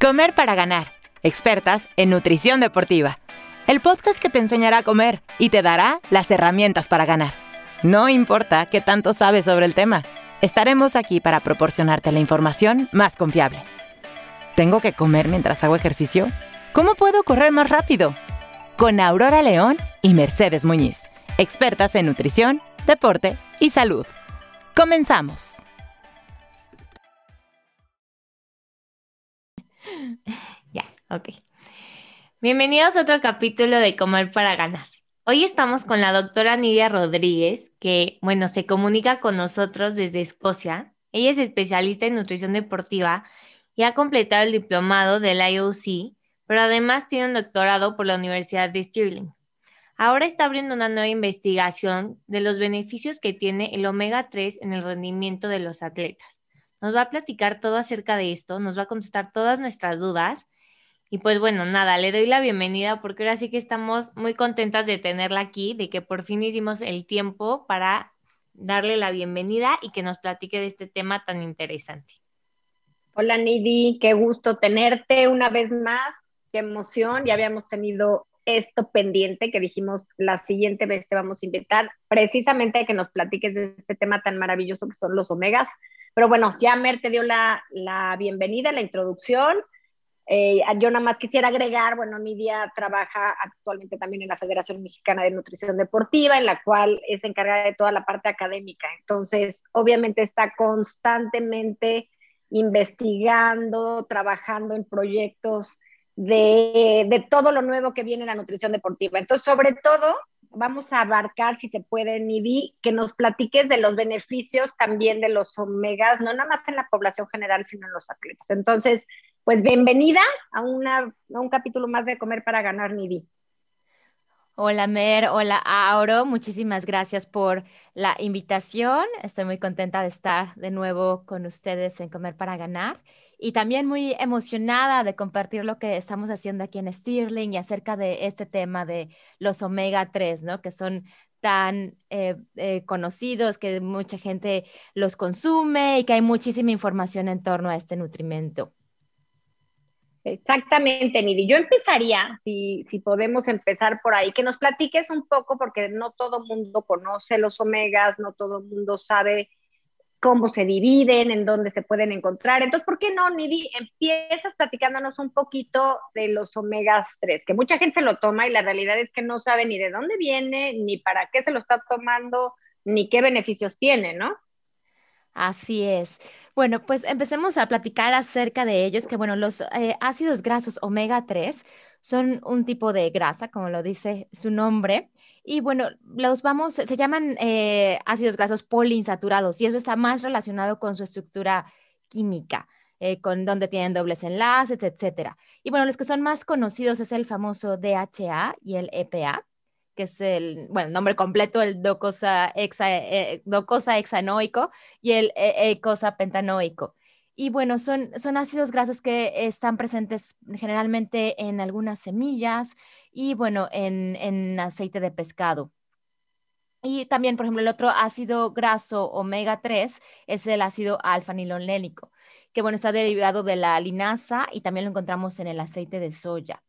Comer para ganar. Expertas en nutrición deportiva. El podcast que te enseñará a comer y te dará las herramientas para ganar. No importa qué tanto sabes sobre el tema, estaremos aquí para proporcionarte la información más confiable. ¿Tengo que comer mientras hago ejercicio? ¿Cómo puedo correr más rápido? Con Aurora León y Mercedes Muñiz, expertas en nutrición, deporte y salud. Comenzamos. Ya, ok. Bienvenidos a otro capítulo de Comer para Ganar. Hoy estamos con la doctora Nidia Rodríguez, que, bueno, se comunica con nosotros desde Escocia. Ella es especialista en nutrición deportiva y ha completado el diplomado del IOC, pero además tiene un doctorado por la Universidad de Stirling. Ahora está abriendo una nueva investigación de los beneficios que tiene el omega 3 en el rendimiento de los atletas. Nos va a platicar todo acerca de esto, nos va a contestar todas nuestras dudas. Y pues bueno, nada, le doy la bienvenida porque ahora sí que estamos muy contentas de tenerla aquí, de que por fin hicimos el tiempo para darle la bienvenida y que nos platique de este tema tan interesante. Hola Nidi, qué gusto tenerte una vez más, qué emoción, ya habíamos tenido esto pendiente que dijimos la siguiente vez te vamos a invitar precisamente a que nos platiques de este tema tan maravilloso que son los omegas. Pero bueno, ya Mer te dio la, la bienvenida, la introducción. Eh, yo nada más quisiera agregar, bueno, Nidia trabaja actualmente también en la Federación Mexicana de Nutrición Deportiva, en la cual es encargada de toda la parte académica. Entonces, obviamente está constantemente investigando, trabajando en proyectos de, de, todo lo nuevo que viene en la nutrición deportiva. Entonces, sobre todo, vamos a abarcar, si se puede, Nidi, que nos platiques de los beneficios también de los omegas, no nada más en la población general, sino en los atletas. Entonces, pues bienvenida a, una, a un capítulo más de Comer para Ganar, Nidi. Hola Mer, hola Auro, muchísimas gracias por la invitación. Estoy muy contenta de estar de nuevo con ustedes en Comer para Ganar y también muy emocionada de compartir lo que estamos haciendo aquí en Stirling y acerca de este tema de los omega 3, ¿no? Que son tan eh, eh, conocidos, que mucha gente los consume y que hay muchísima información en torno a este nutrimento. Exactamente, Nidi. Yo empezaría, si, si podemos empezar por ahí, que nos platiques un poco, porque no todo mundo conoce los omegas, no todo mundo sabe cómo se dividen, en dónde se pueden encontrar. Entonces, ¿por qué no, Nidi? Empiezas platicándonos un poquito de los omegas 3, que mucha gente se lo toma y la realidad es que no sabe ni de dónde viene, ni para qué se lo está tomando, ni qué beneficios tiene, ¿no? Así es. Bueno, pues empecemos a platicar acerca de ellos, que bueno, los eh, ácidos grasos omega 3 son un tipo de grasa, como lo dice su nombre, y bueno, los vamos, se llaman eh, ácidos grasos poliinsaturados y eso está más relacionado con su estructura química, eh, con donde tienen dobles enlaces, etcétera. Y bueno, los que son más conocidos es el famoso DHA y el EPA, que es el, bueno, nombre completo, el docosa, eh, docosa hexanoico y el ecosa pentanoico. Y bueno, son, ácidos grasos que están presentes generalmente en algunas semillas y bueno, en, en aceite de pescado. Y también, por ejemplo, el otro ácido graso omega 3 es el ácido alfa-nilolénico, que bueno, está derivado de la linaza y también lo encontramos en el aceite de soya.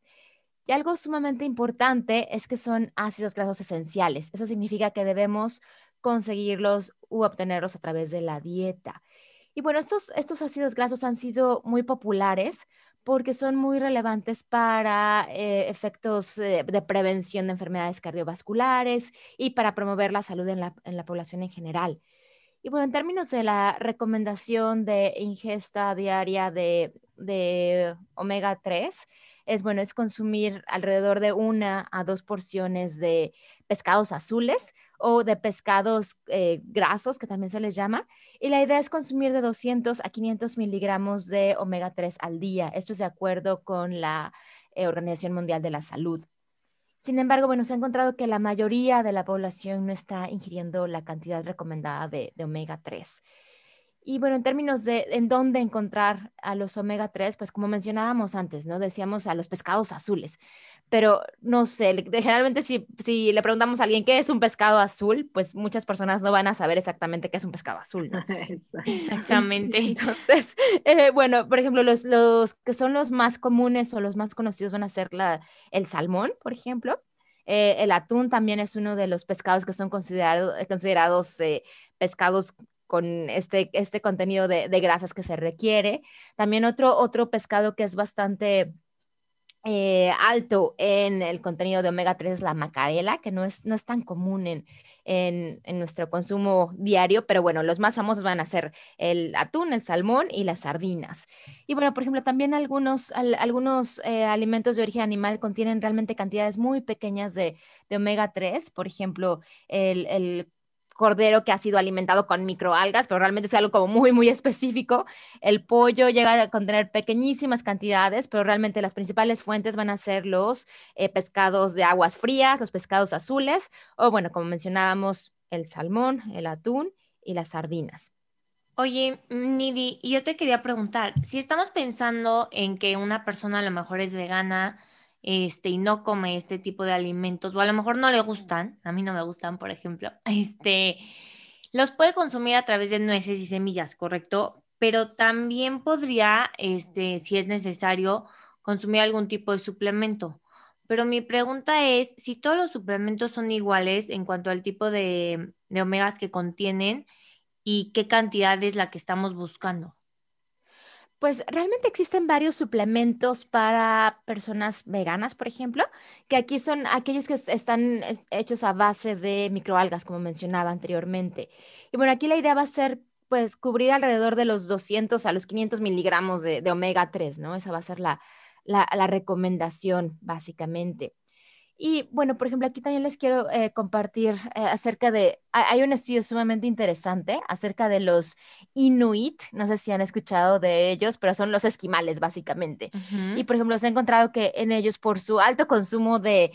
Y algo sumamente importante es que son ácidos grasos esenciales. Eso significa que debemos conseguirlos u obtenerlos a través de la dieta. Y bueno, estos, estos ácidos grasos han sido muy populares porque son muy relevantes para eh, efectos eh, de prevención de enfermedades cardiovasculares y para promover la salud en la, en la, población en general. Y bueno, en términos de la recomendación de ingesta diaria de, de omega 3, es bueno, es consumir alrededor de una a dos porciones de pescados azules o de pescados eh, grasos, que también se les llama. Y la idea es consumir de 200 a 500 miligramos de omega 3 al día. Esto es de acuerdo con la eh, Organización Mundial de la Salud. Sin embargo, bueno, se ha encontrado que la mayoría de la población no está ingiriendo la cantidad recomendada de, de omega 3. Y bueno, en términos de en dónde encontrar a los omega 3, pues como mencionábamos antes, ¿no? Decíamos a los pescados azules, pero no sé, generalmente si, si le preguntamos a alguien qué es un pescado azul, pues muchas personas no van a saber exactamente qué es un pescado azul, ¿no? Exactamente. Entonces, eh, bueno, por ejemplo, los, los que son los más comunes o los más conocidos van a ser la, el salmón, por ejemplo. Eh, el atún también es uno de los pescados que son considerados considerados eh, pescados con este, este contenido de, grasas que se requiere. También otro, otro pescado que es bastante eh, alto en el contenido de omega 3 es la macarela, que no es, no es tan común en, en, nuestro consumo diario, pero bueno, los más famosos van a ser el atún, el salmón y las sardinas. Y bueno, por ejemplo, también algunos, algunos eh, alimentos de origen animal contienen realmente cantidades muy pequeñas de, de omega 3, por ejemplo, el, el cordero que ha sido alimentado con microalgas, pero realmente es algo como muy, muy específico. El pollo llega a contener pequeñísimas cantidades, pero realmente las principales fuentes van a ser los eh, pescados de aguas frías, los pescados azules, o bueno, como mencionábamos, el salmón, el atún y las sardinas. Oye, Nidi, yo te quería preguntar, si estamos pensando en que una persona a lo mejor es vegana, este, y no come este tipo de alimentos, o a lo mejor no le gustan, a mí no me gustan, por ejemplo, este, los puede consumir a través de nueces y semillas, ¿correcto? Pero también podría, este, si es necesario, consumir algún tipo de suplemento. Pero mi pregunta es si todos los suplementos son iguales en cuanto al tipo de, de omegas que contienen y qué cantidad es la que estamos buscando. Pues realmente existen varios suplementos para personas veganas, por ejemplo, que aquí son aquellos que están hechos a base de microalgas, como mencionaba anteriormente. Y bueno, aquí la idea va a ser pues cubrir alrededor de los 200 a los 500 miligramos de, omega 3, ¿no? Esa va a ser la, recomendación, básicamente. Y bueno, por ejemplo, aquí también les quiero eh, compartir eh, acerca de, hay un estudio sumamente interesante acerca de los Inuit, no sé si han escuchado de ellos, pero son los esquimales básicamente. Y por ejemplo, se ha encontrado que en ellos por su alto consumo de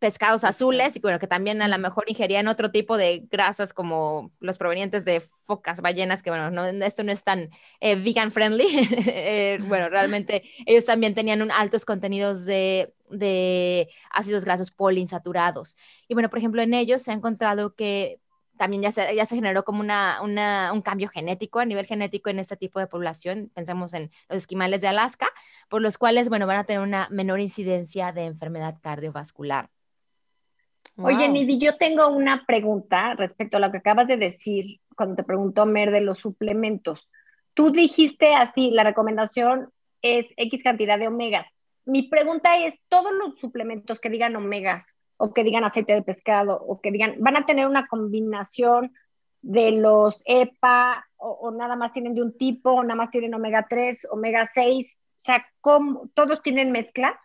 pescados azules y bueno, que también a lo mejor ingerían otro tipo de grasas como los provenientes de focas, ballenas, que bueno, no, esto no es tan eh, vegan friendly. Eh, bueno, realmente ellos también tenían un altos contenidos de, de ácidos grasos poliinsaturados. Y bueno, por ejemplo, en ellos se ha encontrado que también ya se, ya se generó como una, una, un cambio genético a nivel genético en este tipo de población. Pensemos en los esquimales de Alaska, por los cuales, bueno, van a tener una menor incidencia de enfermedad cardiovascular. Oye, Nidi, yo tengo una pregunta respecto a lo que acabas de decir cuando te preguntó Mer de los suplementos. Tú dijiste así, la recomendación es X cantidad de omegas. Mi pregunta es, ¿todos los suplementos que digan omegas o que digan aceite de pescado o que digan, van a tener una combinación de los EPA o, nada más tienen de un tipo o nada más tienen omega 3, omega 6? O sea, ¿todos tienen mezcla?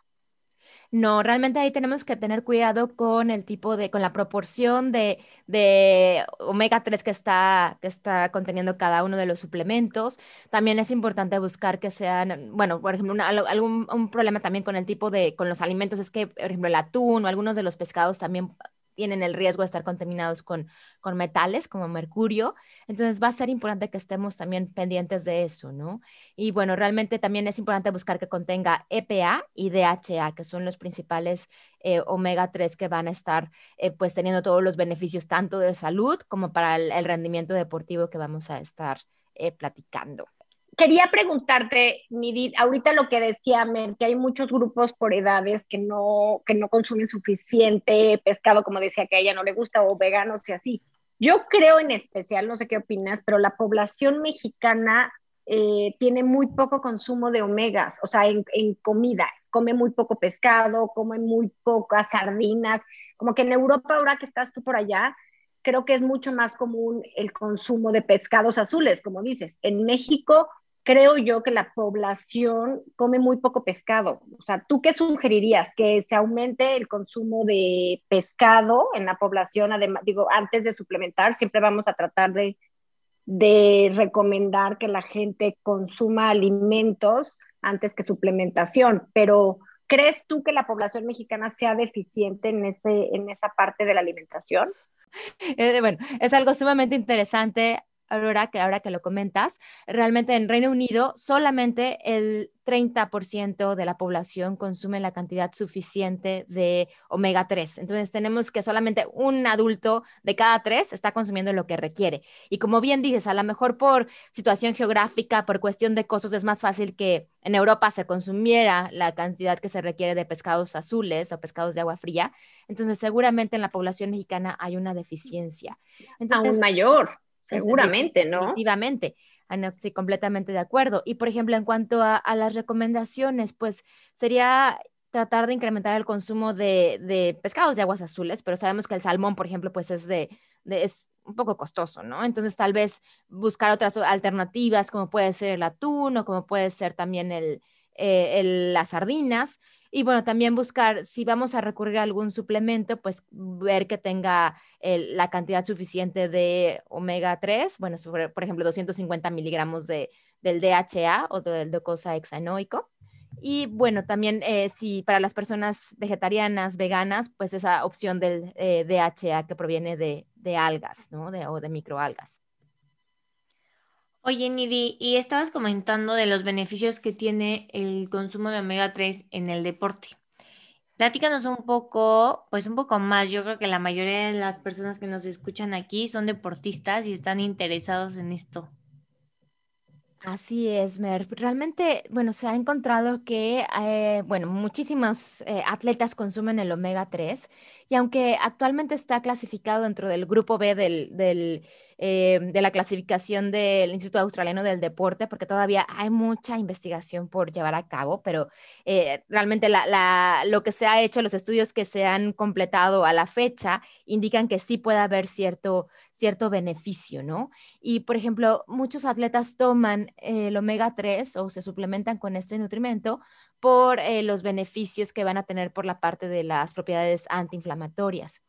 No, realmente ahí tenemos que tener cuidado con el tipo de, con la proporción de, de omega 3 que está, que está conteniendo cada uno de los suplementos. También es importante buscar que sean, bueno, por ejemplo, algún un problema también con el tipo de, con los alimentos es que, por ejemplo, el atún o algunos de los pescados también tienen el riesgo de estar contaminados con, con metales como mercurio. Entonces va a ser importante que estemos también pendientes de eso, ¿no? Y bueno, realmente también es importante buscar que contenga EPA y DHA, que son los principales eh, omega 3 que van a estar eh, pues teniendo todos los beneficios tanto de salud como para el, rendimiento deportivo que vamos a estar eh, platicando quería preguntarte, ahorita lo que decía Mer, que hay muchos grupos por edades que no, que no consumen suficiente pescado, como decía que a ella no le gusta, o veganos y así. Yo creo en especial, no sé qué opinas, pero la población mexicana eh, tiene muy poco consumo de omegas, o sea, en, en, comida, come muy poco pescado, come muy pocas sardinas, como que en Europa, ahora que estás tú por allá, creo que es mucho más común el consumo de pescados azules, como dices. En México creo yo que la población come muy poco pescado. O sea, ¿tú qué sugerirías? ¿Que se aumente el consumo de pescado en la población? Además, digo, antes de suplementar, siempre vamos a tratar de, recomendar que la gente consuma alimentos antes que suplementación, pero ¿crees tú que la población mexicana sea deficiente en, ese, en esa parte de la alimentación? Eh, bueno, es algo sumamente interesante Aurora, que ahora que lo comentas, realmente en Reino Unido solamente el 30% de la población consume la cantidad suficiente de omega 3. Entonces tenemos que solamente un adulto de cada tres está consumiendo lo que requiere. Y como bien dices, a lo mejor por situación geográfica, por cuestión de costos, es más fácil que en Europa se consumiera la cantidad que se requiere de pescados azules o pescados de agua fría. Entonces seguramente en la población mexicana hay una deficiencia. Aún mayor. Seguramente, ¿no? Efectivamente. Sí, completamente de acuerdo. Y por ejemplo, en cuanto a, las recomendaciones, pues sería tratar de incrementar el consumo de, pescados de aguas azules, pero sabemos que el salmón, por ejemplo, pues es de, es un poco costoso, ¿no? Entonces tal vez buscar otras alternativas como puede ser el atún o como puede ser también el, eh, las sardinas, y bueno, también buscar, si vamos a recurrir a algún suplemento, pues ver que tenga la cantidad suficiente de omega 3, bueno, por ejemplo, 250 miligramos de, del DHA o del docosahexaenoico. Y bueno, también eh, si para las personas vegetarianas, veganas, pues esa opción del eh, DHA que proviene de, de algas, ¿no? O de microalgas. Oye, Nidi, y estabas comentando de los beneficios que tiene el consumo de omega 3 en el deporte. Platícanos un poco, pues un poco más. Yo creo que la mayoría de las personas que nos escuchan aquí son deportistas y están interesados en esto. Así es, Mer. Realmente, bueno, se ha encontrado que, eh, bueno, muchísimos eh, atletas consumen el omega 3 y aunque actualmente está clasificado dentro del grupo B del, eh, de la clasificación del Instituto Australiano del Deporte, porque todavía hay mucha investigación por llevar a cabo, pero realmente lo que se ha hecho, los estudios que se han completado a la fecha, indican que sí puede haber cierto, cierto beneficio, ¿no? Y, por ejemplo, muchos atletas toman el omega 3 o se suplementan con este nutrimento por eh, los beneficios que van a tener por la parte de las propiedades antiinflamatorias.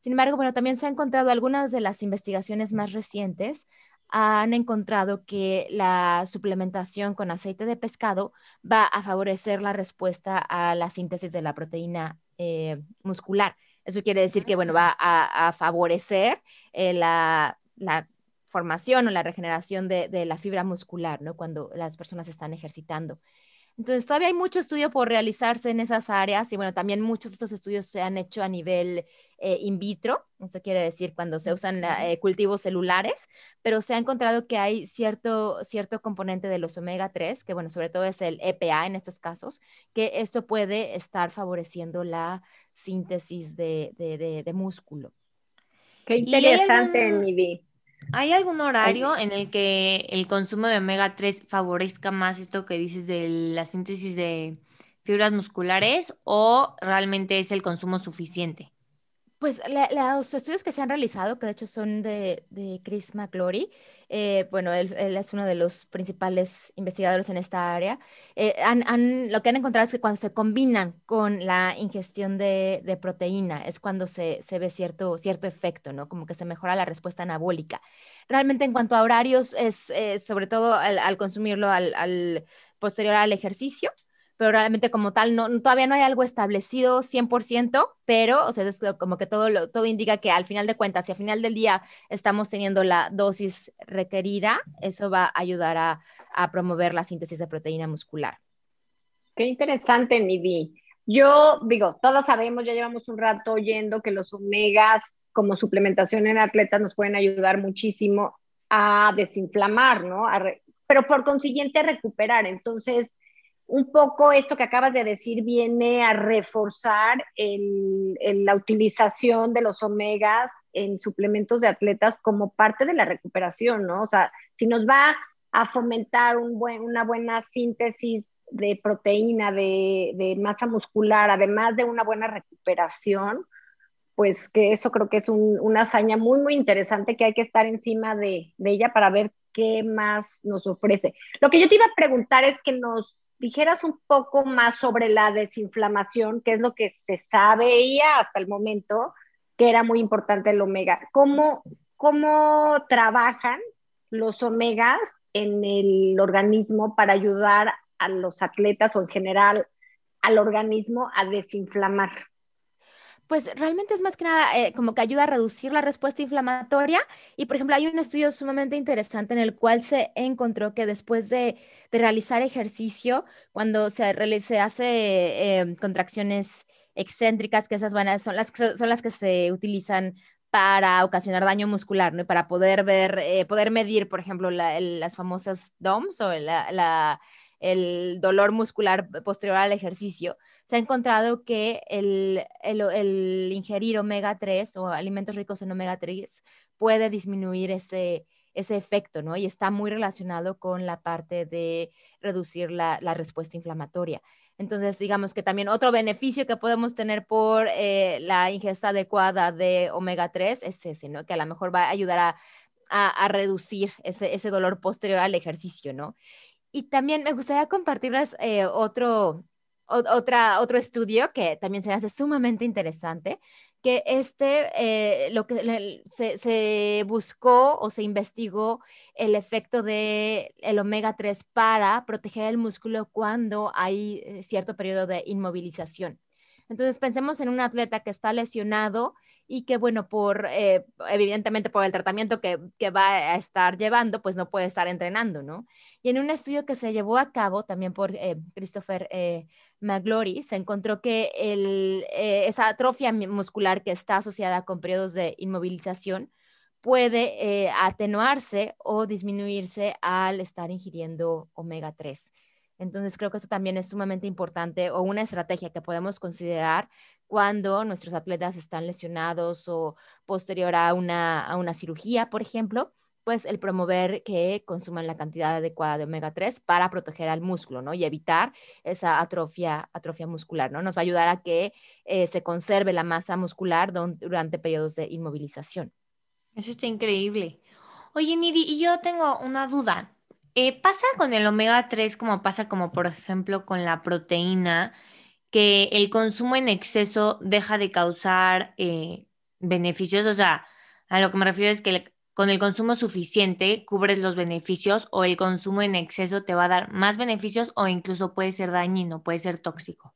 Sin embargo, bueno, también se han encontrado algunas de las investigaciones más recientes han encontrado que la suplementación con aceite de pescado va a favorecer la respuesta a la síntesis de la proteína eh, muscular. Eso quiere decir que, bueno, va a, favorecer eh, la, formación o la regeneración de, de, la fibra muscular, ¿no? Cuando las personas están ejercitando. Entonces, todavía hay mucho estudio por realizarse en esas áreas y bueno, también muchos de estos estudios se han hecho a nivel eh, in vitro, eso quiere decir cuando se usan eh, cultivos celulares, pero se ha encontrado que hay cierto, cierto componente de los omega 3, que bueno, sobre todo es el EPA en estos casos, que esto puede estar favoreciendo la síntesis de, de, músculo. Qué interesante, Nivi. ¿Hay algún horario en el que el consumo de omega 3 favorezca más esto que dices de la síntesis de fibras musculares o realmente es el consumo suficiente? Pues los estudios que se han realizado, que de hecho son de, Chris McClory, eh, bueno, él, es uno de los principales investigadores en esta área, eh, lo que han encontrado es que cuando se combinan con la ingestión de, proteína es cuando se, ve cierto, cierto efecto, ¿no? Como que se mejora la respuesta anabólica. Realmente en cuanto a horarios, es eh, sobre todo al, consumirlo al posterior al ejercicio, pero realmente como tal no, todavía no hay algo establecido 100%, pero o sea, es como que todo, todo indica que al final de cuentas, si al final del día estamos teniendo la dosis requerida, eso va a ayudar a, promover la síntesis de proteína muscular. Qué interesante, Nidi. Yo digo, todos sabemos, ya llevamos un rato oyendo que los omegas como suplementación en atletas nos pueden ayudar muchísimo a desinflamar, ¿no? pero por consiguiente a recuperar. Entonces, un poco esto que acabas de decir viene a reforzar la utilización de los omegas en suplementos de atletas como parte de la recuperación, ¿no? O sea, si nos va a fomentar una buena síntesis de proteína, de, masa muscular, además de una buena recuperación, pues que eso creo que es una hazaña muy, muy interesante que hay que estar encima de, de ella para ver qué más nos ofrece. Lo que yo te iba a preguntar es que nos dijeras un poco más sobre la desinflamación, que es lo que se sabía hasta el momento, que era muy importante el omega. ¿Cómo, cómo trabajan los omegas en el organismo para ayudar a los atletas o en general al organismo a desinflamar? Pues realmente es más que nada eh, como que ayuda a reducir la respuesta inflamatoria. Y por ejemplo, hay un estudio sumamente interesante en el cual se encontró que después de, realizar ejercicio, cuando se, hace em, contracciones excéntricas, que esas van son, las, son las que se utilizan para ocasionar daño muscular, ¿no? Y para poder ver, eh, poder medir, por ejemplo, las famosas DOMS o el dolor muscular posterior al ejercicio se ha encontrado que el, el, ingerir omega 3 o alimentos ricos en omega 3 puede disminuir ese, ese efecto, ¿no? Y está muy relacionado con la parte de reducir la, respuesta inflamatoria. Entonces, digamos que también otro beneficio que podemos tener por eh, la ingesta adecuada de omega 3 es ese, ¿no? Que a lo mejor va a ayudar a, reducir ese, ese, dolor posterior al ejercicio, ¿no? Y también me gustaría compartirles eh, otro, otro estudio que también se hace sumamente interesante, que este, eh, lo que se, buscó o se investigó el efecto de omega 3 para proteger el músculo cuando hay eh, cierto periodo de inmovilización. Entonces pensemos en un atleta que está lesionado y que, bueno, por, eh, evidentemente por el tratamiento que, va a estar llevando, pues no puede estar entrenando, ¿no? Y en un estudio que se llevó a cabo también por eh, Christopher eh, McGlory, se encontró que el, esa atrofia muscular que está asociada con periodos de inmovilización puede atenuarse o disminuirse al estar ingiriendo omega 3. Entonces creo que eso también es sumamente importante o una estrategia que podemos considerar cuando nuestros atletas están lesionados o posterior a una, a una cirugía, por ejemplo, pues el promover que consuman la cantidad adecuada de omega 3 para proteger al músculo, ¿no? Y evitar esa atrofia, atrofia muscular, ¿no? Nos va a ayudar a que eh, se conserve la masa muscular durante periodos de inmovilización. Eso está increíble. Oye, Nidi, y yo tengo una duda. Eh, ¿Pasa con el omega 3 como pasa como por ejemplo con la proteína, que el consumo en exceso deja de causar eh, beneficios? O sea, a lo que me refiero es que con el consumo suficiente cubres los beneficios o el consumo en exceso te va a dar más beneficios o incluso puede ser dañino, puede ser tóxico.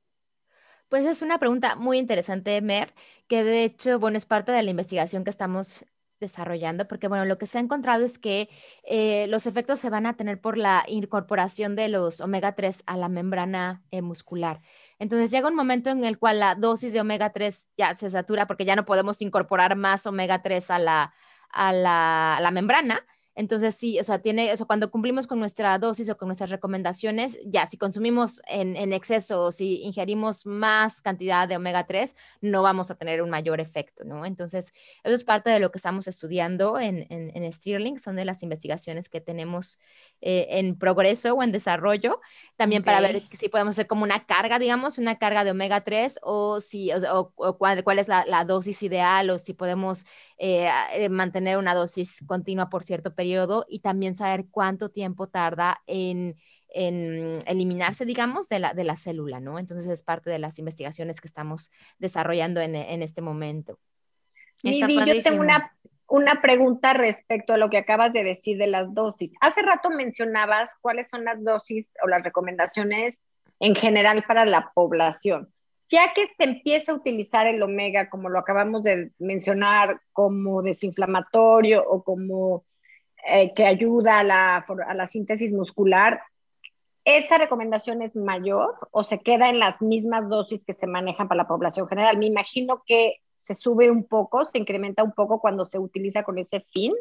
Pues es una pregunta muy interesante, Mer, que de hecho, bueno, es parte de la investigación que estamos desarrollando, porque bueno, lo que se ha encontrado es que eh, los efectos se van a tener por la incorporación de los omega 3 a la membrana eh, muscular. Entonces llega un momento en el cual la dosis de omega 3 ya se satura porque ya no podemos incorporar más omega 3 a la, a la, a la membrana. Entonces, sí, o sea, tiene eso, cuando cumplimos con nuestra dosis o con nuestras recomendaciones, ya, si consumimos en, en, exceso o si ingerimos más cantidad de omega 3, no vamos a tener un mayor efecto, ¿no? Entonces, eso es parte de lo que estamos estudiando en, en, en Stirling, son de las investigaciones que tenemos eh, en progreso o en desarrollo, también para ver si podemos hacer como una carga, digamos, una carga de omega 3 o, si, o, cuál, cuál, es la, la, dosis ideal o si podemos eh, eh, mantener una dosis continua por cierto periodo y también saber cuánto tiempo tarda en, eliminarse, digamos, de la, de la célula, ¿no? Entonces es parte de las investigaciones que estamos desarrollando en, este momento. Vivi, yo tengo una, una pregunta respecto a lo que acabas de decir de las dosis. Hace rato mencionabas cuáles son las dosis o las recomendaciones en general para la población. Ya que se empieza a utilizar el omega, como lo acabamos de mencionar, como desinflamatorio o como eh, que ayuda a la, a la síntesis muscular, ¿esa recomendación es mayor o se queda en las mismas dosis que se manejan para la población general? Me imagino que se sube un poco, se incrementa un poco cuando se utiliza con ese fin.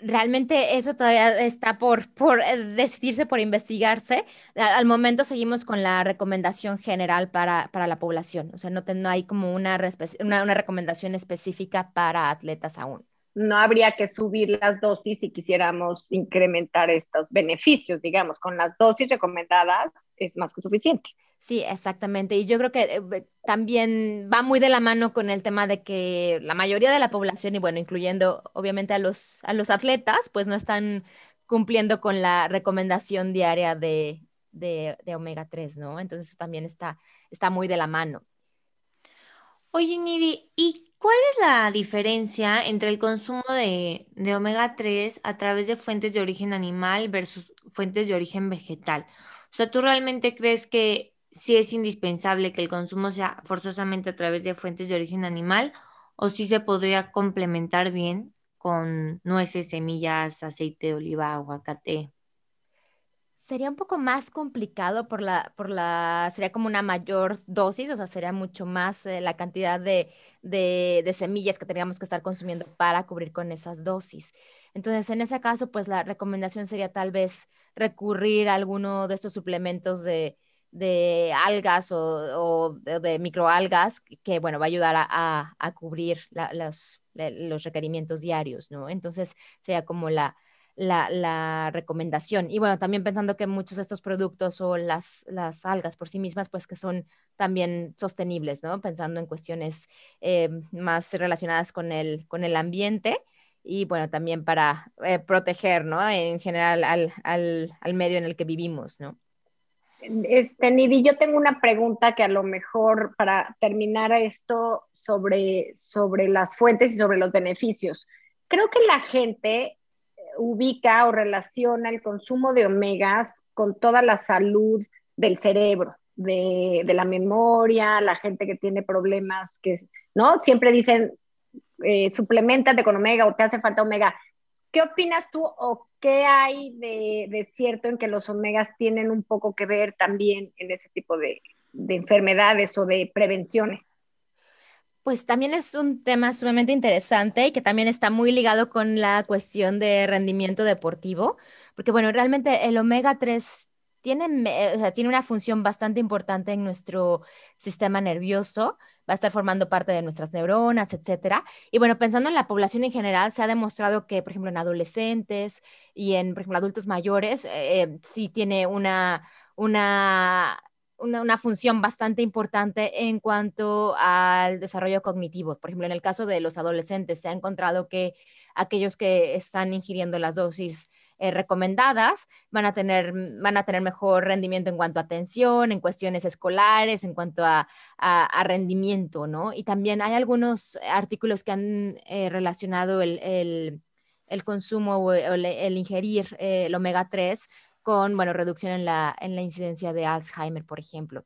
Realmente eso todavía está por, por eh, decidirse, por investigarse. Al, momento seguimos con la recomendación general para, para la población. O sea, no, no hay como una, una, una recomendación específica para atletas aún no habría que subir las dosis si quisiéramos incrementar estos beneficios, digamos, con las dosis recomendadas es más que suficiente. Sí, exactamente. Y yo creo que eh, también va muy de la mano con el tema de que la mayoría de la población, y bueno, incluyendo obviamente a los, a los atletas, pues no están cumpliendo con la recomendación diaria de, de, omega 3, ¿no? Entonces también está, está muy de la mano. Oye, Nidi, ¿y ¿Cuál es la diferencia entre el consumo de, omega 3 a través de fuentes de origen animal versus fuentes de origen vegetal? O sea, ¿tú realmente crees que si es indispensable que el consumo sea forzosamente a través de fuentes de origen animal o si se podría complementar bien con nueces, semillas, aceite de oliva, aguacate sería un poco más complicado por la, por la, sería como una mayor dosis, o sea, sería mucho más eh, la cantidad de, de, semillas que tendríamos que estar consumiendo para cubrir con esas dosis. Entonces, en ese caso, pues la recomendación sería tal vez recurrir a alguno de estos suplementos de, de algas o, de, microalgas que, bueno, va a ayudar a, a, cubrir los, los requerimientos diarios, ¿no? Entonces, sería como la la, recomendación. Y bueno, también pensando que muchos de estos productos o las, las algas por sí mismas, pues que son también sostenibles, ¿no? Pensando en cuestiones eh, más relacionadas con el, con el ambiente y bueno, también para eh, proteger, ¿no? En general al, al, al, medio en el que vivimos, ¿no? Este, Nidi, yo tengo una pregunta que a lo mejor para terminar esto sobre, sobre las fuentes y sobre los beneficios. Creo que la gente ubica o relaciona el consumo de omegas con toda la salud del cerebro, de, la memoria, la gente que tiene problemas, que, ¿no? Siempre dicen, eh, suplementate con omega o te hace falta omega. ¿Qué opinas tú o qué hay de, cierto en que los omegas tienen un poco que ver también en ese tipo de enfermedades o de prevenciones? Pues también es un tema sumamente interesante y que también está muy ligado con la cuestión de rendimiento deportivo, porque bueno, realmente el omega 3 tiene, tiene una función bastante importante en nuestro sistema nervioso, va a estar formando parte de nuestras neuronas, etcétera. Y bueno, pensando en la población en general, se ha demostrado que, por ejemplo, en adolescentes y en, por ejemplo, adultos mayores, eh, sí tiene una, una una, función bastante importante en cuanto al desarrollo cognitivo. Por ejemplo, en el caso de los adolescentes, se ha encontrado que aquellos que están ingiriendo las dosis eh, recomendadas van a, tener, van a tener mejor rendimiento en cuanto a atención, en cuestiones escolares, en cuanto a, rendimiento, ¿no? Y también hay algunos artículos que han eh, relacionado el, consumo o el, ingerir eh, el omega 3 con, bueno, reducción en la, en la incidencia de Alzheimer, por ejemplo.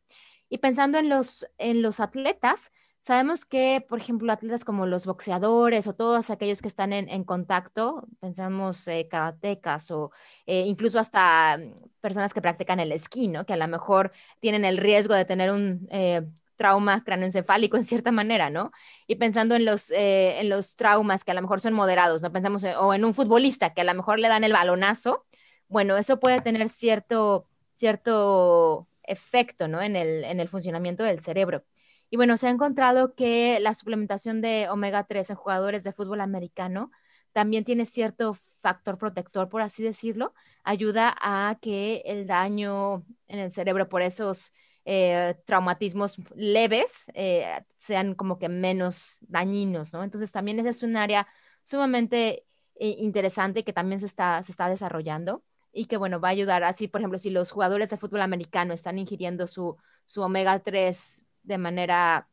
Y pensando en los, en los atletas, sabemos que, por ejemplo, atletas como los boxeadores o todos aquellos que están en, contacto, pensamos eh, karatecas o eh, incluso hasta mm, personas que practican el esquí, ¿no? Que a lo mejor tienen el riesgo de tener un eh, trauma craneoencefálico en cierta manera, ¿no? Y pensando en los, eh, en los traumas que a lo mejor son moderados, ¿no? Pensamos, o en un futbolista que a lo mejor le dan el balonazo bueno, eso puede tener cierto, cierto efecto ¿no? en, el, en el funcionamiento del cerebro. Y bueno, se ha encontrado que la suplementación de omega 3 en jugadores de fútbol americano también tiene cierto factor protector, por así decirlo, ayuda a que el daño en el cerebro por esos eh, traumatismos leves eh, sean como que menos dañinos, ¿no? Entonces también esa es un área sumamente eh, interesante que también se está, se está desarrollando y que, bueno, va a ayudar así, por ejemplo, si los jugadores de fútbol americano están ingiriendo su, su omega 3 de manera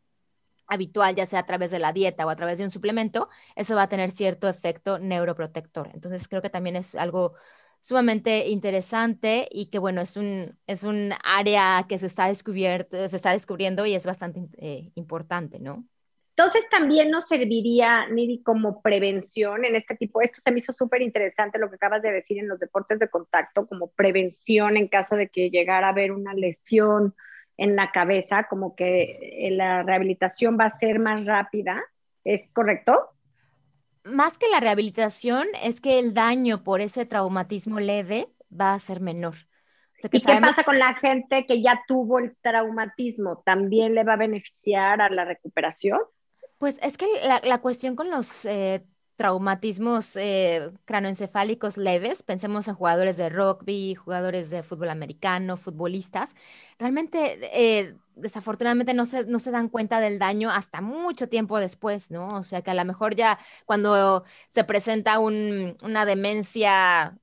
habitual, ya sea a través de la dieta o a través de un suplemento, eso va a tener cierto efecto neuroprotector. Entonces, creo que también es algo sumamente interesante y que, bueno, es un, es un área que se está, descubierto, se está descubriendo y es bastante eh, importante, ¿no? Entonces también nos serviría, Nidi, como prevención en este tipo, esto se me hizo súper interesante lo que acabas de decir en los deportes de contacto, como prevención en caso de que llegara a haber una lesión en la cabeza, como que eh, la rehabilitación va a ser más rápida, ¿es correcto? Más que la rehabilitación, es que el daño por ese traumatismo leve va a ser menor. ¿Y qué pasa con la gente que ya tuvo el traumatismo? ¿También le va a beneficiar a la recuperación? Pues es que la, cuestión con los eh, traumatismos eh, cranoencefálicos leves, pensemos en jugadores de rugby, jugadores de fútbol americano, futbolistas, realmente eh, desafortunadamente no se, no se dan cuenta del daño hasta mucho tiempo después, ¿no? O sea que a lo mejor ya cuando se presenta una demencia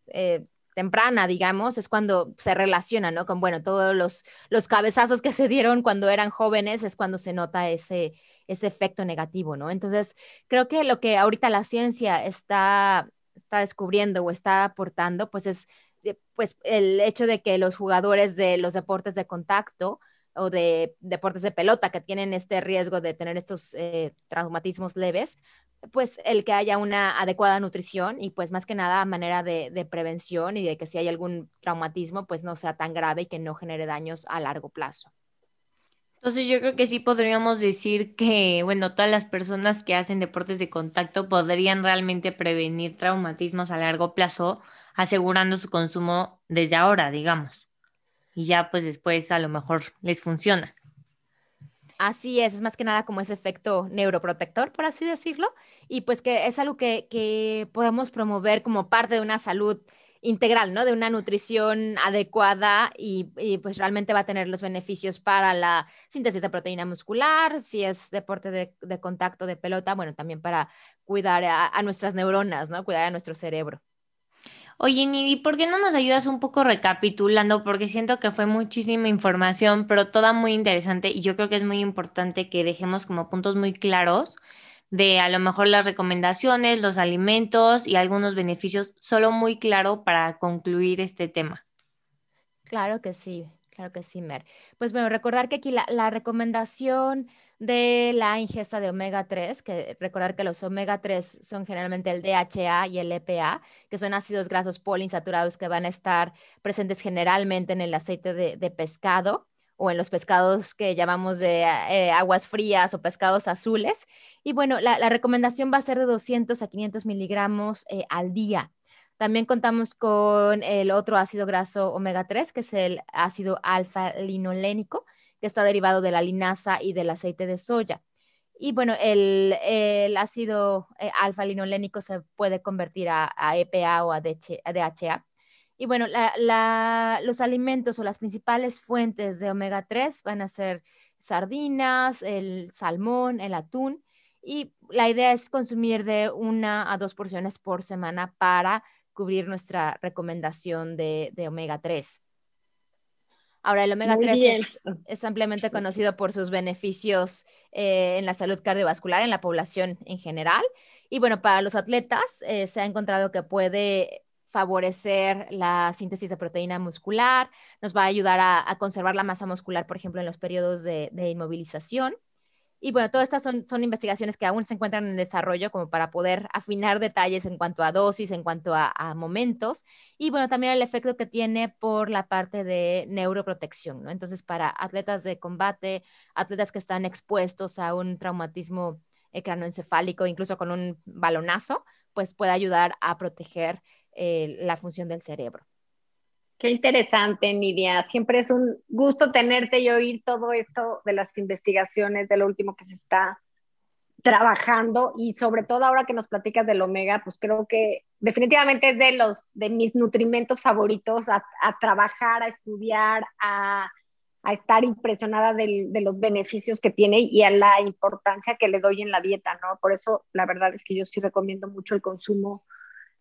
temprana, digamos, es cuando se relaciona, ¿no? Con, bueno, todos los, los cabezazos que se dieron cuando eran jóvenes es cuando se nota ese, ese efecto negativo, ¿no? Entonces, creo que lo que ahorita la ciencia está, está descubriendo o está aportando, pues es pues el hecho de que los jugadores de los deportes de contacto o de deportes de pelota que tienen este riesgo de tener estos eh, traumatismos leves, pues el que haya una adecuada nutrición y pues más que nada manera de, de, prevención y de que si hay algún traumatismo pues no sea tan grave y que no genere daños a largo plazo. Entonces yo creo que sí podríamos decir que, bueno, todas las personas que hacen deportes de contacto podrían realmente prevenir traumatismos a largo plazo asegurando su consumo desde ahora, digamos. Y ya pues después a lo mejor les funciona. Así es, es más que nada como ese efecto neuroprotector, por así decirlo, y pues que es algo que, que podemos promover como parte de una salud integral, ¿no? De una nutrición adecuada y, pues realmente va a tener los beneficios para la síntesis de proteína muscular, si es deporte de, contacto de pelota, bueno, también para cuidar a, nuestras neuronas, ¿no? Cuidar a nuestro cerebro. Oye, Nidi, ¿por qué no nos ayudas un poco recapitulando? Porque siento que fue muchísima información, pero toda muy interesante y yo creo que es muy importante que dejemos como puntos muy claros de a lo mejor las recomendaciones, los alimentos y algunos beneficios, solo muy claro para concluir este tema. Claro que sí, claro que sí, Mer. Pues bueno, recordar que aquí la, recomendación de la ingesta de omega 3, que recordar que los omega 3 son generalmente el DHA y el EPA, que son ácidos grasos poliinsaturados que van a estar presentes generalmente en el aceite de pescado o en los pescados que llamamos de eh, aguas frías o pescados azules. Y bueno, la, recomendación va a ser de 200 a 500 miligramos eh, al día. También contamos con el otro ácido graso omega 3, que es el ácido alfa-linolénico, que está derivado de la linaza y del aceite de soya. Y bueno, el, ácido eh, alfa-linolénico se puede convertir a, EPA o a DHA y bueno, los alimentos o las principales fuentes de omega 3 van a ser sardinas, el salmón, el atún. Y la idea es consumir de una a dos porciones por semana para cubrir nuestra recomendación de, omega 3. Ahora, el omega 3 es, ampliamente conocido por sus beneficios eh, en la salud cardiovascular en la población en general. Y bueno, para los atletas eh, se ha encontrado que puede favorecer la síntesis de proteína muscular, nos va a ayudar a, conservar la masa muscular, por ejemplo, en los periodos de, inmovilización. Y bueno, todas estas son, son, investigaciones que aún se encuentran en desarrollo como para poder afinar detalles en cuanto a dosis, en cuanto a, momentos. Y bueno, también el efecto que tiene por la parte de neuroprotección, ¿no? Entonces, para atletas de combate, atletas que están expuestos a un traumatismo cranoencefálico, incluso con un balonazo, pues puede ayudar a proteger eh, la función del cerebro. Qué interesante, Nidia. Siempre es un gusto tenerte y oír todo esto de las investigaciones, de lo último que se está trabajando y sobre todo ahora que nos platicas del omega, pues creo que definitivamente es de los de mis nutrimentos favoritos a, trabajar, a estudiar, a, estar impresionada de los beneficios que tiene y a la importancia que le doy en la dieta, ¿no? Por eso la verdad es que yo sí recomiendo mucho el consumo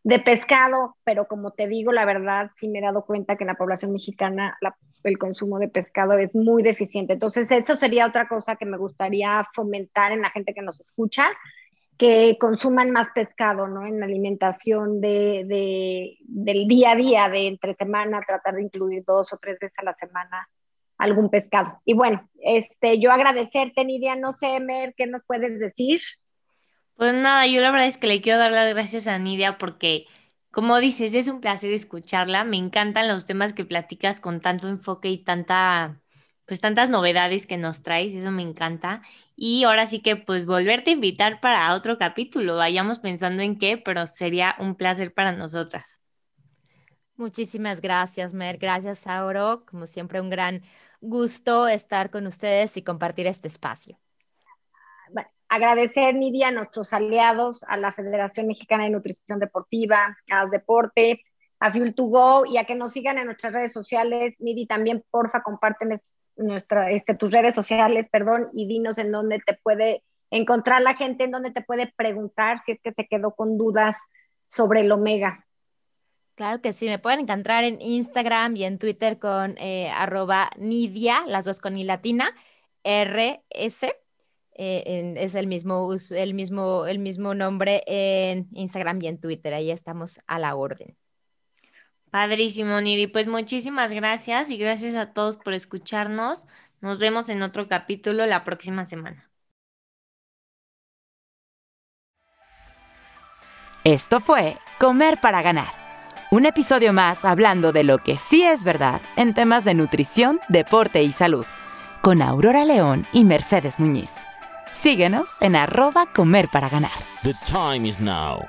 de pescado, pero como te digo, la verdad sí me he dado cuenta que en la población mexicana el consumo de pescado es muy deficiente. Entonces, eso sería otra cosa que me gustaría fomentar en la gente que nos escucha, que consuman más pescado, ¿no? En la alimentación de, del día a día, de entre semana, tratar de incluir dos o tres veces a la semana algún pescado. Y bueno, este, yo agradecerte, Nidia, no sé, Mer, ¿qué nos puedes decir? Pues nada, yo la verdad es que le quiero dar las gracias a Nidia porque, como dices, es un placer escucharla. Me encantan los temas que platicas con tanto enfoque y tanta, pues tantas novedades que nos traes, eso me encanta. Y ahora sí que pues volverte a invitar para otro capítulo, vayamos pensando en qué, pero sería un placer para nosotras. Muchísimas gracias, Mer. Gracias, Auro. Como siempre, un gran gusto estar con ustedes y compartir este espacio agradecer, Nidia, a nuestros aliados, a la Federación Mexicana de Nutrición Deportiva, a Deporte, a Fuel2Go y a que nos sigan en nuestras redes sociales. Nidi, también, porfa, compártenos nuestra, este, tus redes sociales, perdón, y dinos en dónde te puede encontrar la gente, en dónde te puede preguntar si es que se quedó con dudas sobre el omega. Claro que sí, me pueden encontrar en Instagram y en Twitter con eh, arroba Nidia, las dos con i latina, RS eh, es el mismo, el, mismo, el mismo nombre en Instagram y en Twitter. Ahí estamos a la orden. Padrísimo, Nidi. Pues muchísimas gracias y gracias a todos por escucharnos. Nos vemos en otro capítulo la próxima semana. Esto fue Comer para Ganar, un episodio más hablando de lo que sí es verdad en temas de nutrición, deporte y salud, con Aurora León y Mercedes Muñiz. Síguenos en arroba comer para ganar. The time is now.